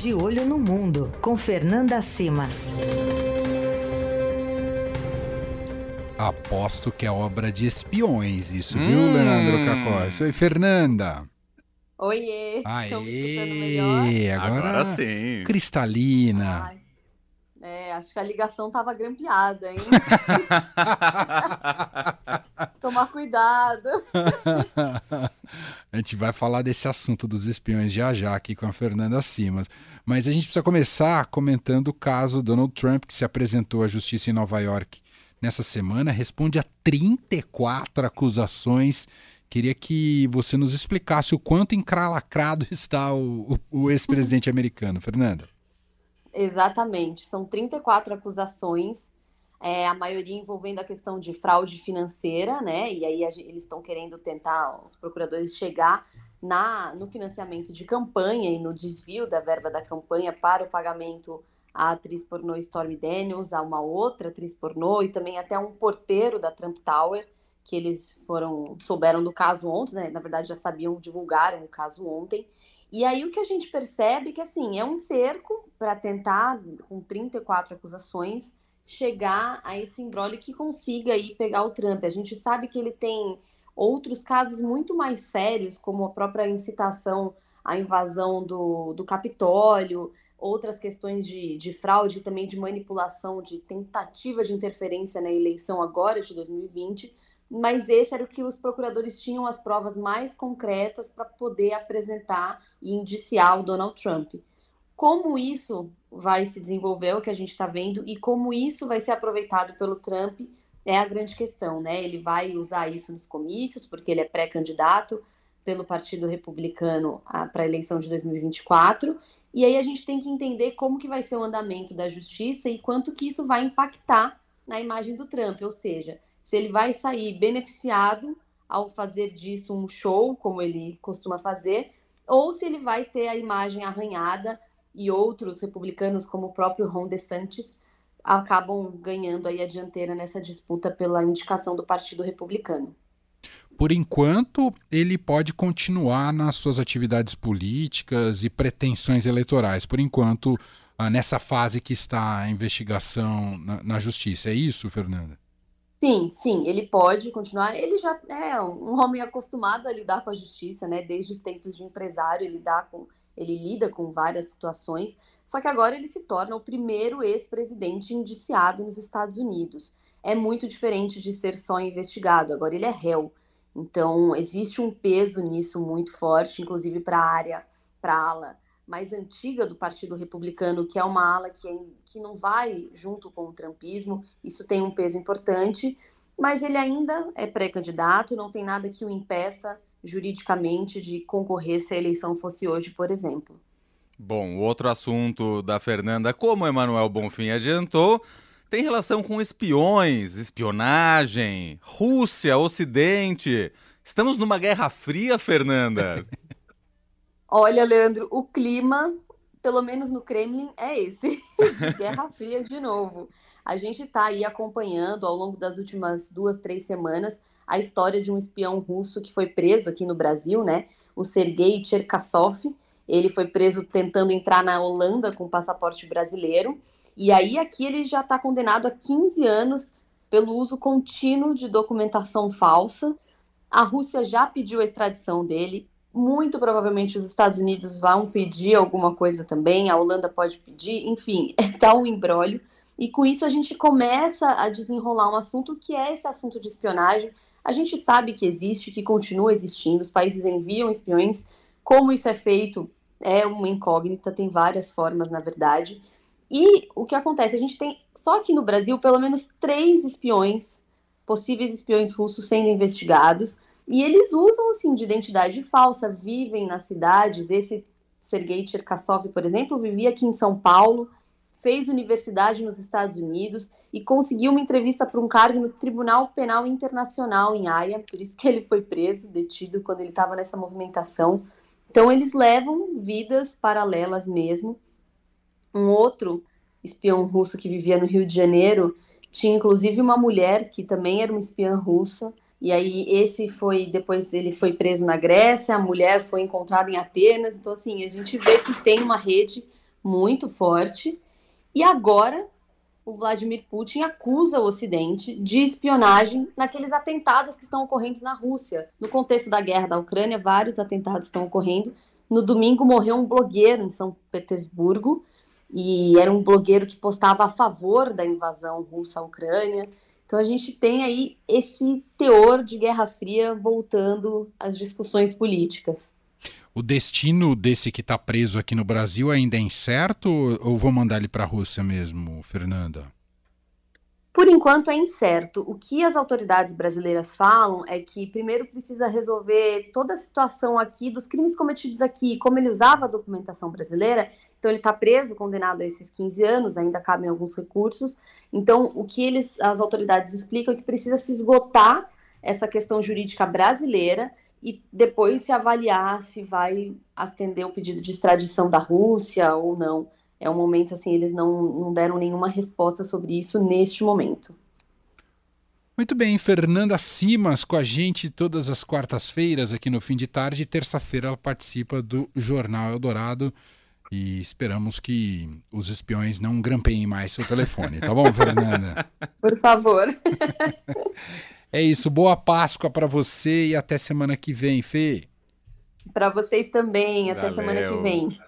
De Olho no Mundo, com Fernanda Simas. Aposto que é obra de espiões, isso, hum. viu, Leandro Cacós? Oi, Fernanda. Oiê! Aê! Agora, Agora sim. Cristalina. Ai. É, acho que a ligação tava grampeada, hein? Tomar cuidado. a gente vai falar desse assunto dos espiões já já aqui com a Fernanda Simas. Mas a gente precisa começar comentando o caso Donald Trump, que se apresentou à justiça em Nova York nessa semana, responde a 34 acusações. Queria que você nos explicasse o quanto encralacrado está o, o, o ex-presidente americano. Fernanda. Exatamente. São 34 acusações, é, a maioria envolvendo a questão de fraude financeira, né? E aí eles estão querendo tentar, os procuradores, chegar na, no financiamento de campanha e no desvio da verba da campanha para o pagamento à atriz pornô Stormy Daniels, a uma outra atriz pornô e também até um porteiro da Trump Tower, que eles foram souberam do caso ontem, né? Na verdade já sabiam, divulgaram o caso ontem. E aí o que a gente percebe é que assim, é um cerco para tentar, com 34 acusações, chegar a esse embrólio que consiga aí pegar o Trump. A gente sabe que ele tem outros casos muito mais sérios, como a própria incitação à invasão do, do Capitólio, outras questões de, de fraude, também de manipulação, de tentativa de interferência na eleição agora de 2020 mas esse era o que os procuradores tinham as provas mais concretas para poder apresentar e indiciar o Donald Trump. Como isso vai se desenvolver, o que a gente está vendo, e como isso vai ser aproveitado pelo Trump é a grande questão, né? Ele vai usar isso nos comícios, porque ele é pré-candidato pelo Partido Republicano para a eleição de 2024, e aí a gente tem que entender como que vai ser o andamento da justiça e quanto que isso vai impactar na imagem do Trump, ou seja, se ele vai sair beneficiado ao fazer disso um show, como ele costuma fazer, ou se ele vai ter a imagem arranhada e outros republicanos, como o próprio Ron DeSantis, acabam ganhando aí a dianteira nessa disputa pela indicação do Partido Republicano. Por enquanto, ele pode continuar nas suas atividades políticas e pretensões eleitorais. Por enquanto, ah, nessa fase que está a investigação na, na justiça. É isso, Fernanda? Sim, sim, ele pode continuar. Ele já é um homem acostumado a lidar com a justiça, né? Desde os tempos de empresário, ele, dá com, ele lida com várias situações. Só que agora ele se torna o primeiro ex-presidente indiciado nos Estados Unidos. É muito diferente de ser só investigado. Agora ele é réu. Então existe um peso nisso muito forte, inclusive para a área, para a ala mais antiga do Partido Republicano, que é uma ala que, é, que não vai junto com o trumpismo, isso tem um peso importante, mas ele ainda é pré-candidato, não tem nada que o impeça juridicamente de concorrer se a eleição fosse hoje, por exemplo. Bom, outro assunto da Fernanda, como Emanuel Bonfim adiantou, tem relação com espiões, espionagem, Rússia, Ocidente. Estamos numa guerra fria, Fernanda. Olha, Leandro, o clima, pelo menos no Kremlin, é esse, de Guerra Fria de novo. A gente está aí acompanhando ao longo das últimas duas, três semanas a história de um espião russo que foi preso aqui no Brasil, né? O Sergei Cherkasov. Ele foi preso tentando entrar na Holanda com passaporte brasileiro. E aí aqui ele já está condenado a 15 anos pelo uso contínuo de documentação falsa. A Rússia já pediu a extradição dele, muito provavelmente os Estados Unidos vão pedir alguma coisa também, a Holanda pode pedir, enfim, está um embrólio. E com isso a gente começa a desenrolar um assunto que é esse assunto de espionagem. A gente sabe que existe, que continua existindo, os países enviam espiões. Como isso é feito é uma incógnita, tem várias formas, na verdade. E o que acontece? A gente tem só aqui no Brasil pelo menos três espiões, possíveis espiões russos sendo investigados. E eles usam, assim, de identidade falsa, vivem nas cidades. Esse Sergei Cherkasov, por exemplo, vivia aqui em São Paulo, fez universidade nos Estados Unidos e conseguiu uma entrevista para um cargo no Tribunal Penal Internacional em Haia, por isso que ele foi preso, detido quando ele estava nessa movimentação. Então eles levam vidas paralelas mesmo. Um outro espião russo que vivia no Rio de Janeiro tinha inclusive uma mulher que também era uma espiã russa e aí esse foi depois ele foi preso na Grécia, a mulher foi encontrada em Atenas. Então assim, a gente vê que tem uma rede muito forte. E agora o Vladimir Putin acusa o Ocidente de espionagem naqueles atentados que estão ocorrendo na Rússia. No contexto da guerra da Ucrânia, vários atentados estão ocorrendo. No domingo morreu um blogueiro em São Petersburgo e era um blogueiro que postava a favor da invasão russa à Ucrânia. Então a gente tem aí esse teor de Guerra Fria voltando às discussões políticas. O destino desse que está preso aqui no Brasil ainda é incerto ou vou mandar ele para a Rússia mesmo, Fernanda? Por enquanto é incerto. O que as autoridades brasileiras falam é que primeiro precisa resolver toda a situação aqui dos crimes cometidos aqui, como ele usava a documentação brasileira. Então ele está preso, condenado a esses 15 anos, ainda cabem alguns recursos. Então o que eles, as autoridades explicam é que precisa se esgotar essa questão jurídica brasileira e depois se avaliar se vai atender o pedido de extradição da Rússia ou não. É um momento assim, eles não, não deram nenhuma resposta sobre isso neste momento. Muito bem, Fernanda Simas com a gente todas as quartas-feiras aqui no fim de tarde. Terça-feira ela participa do Jornal Eldorado e esperamos que os espiões não grampeiem mais seu telefone, tá bom, Fernanda? Por favor. É isso, boa Páscoa para você e até semana que vem, Fê. Para vocês também, até Valeu. semana que vem.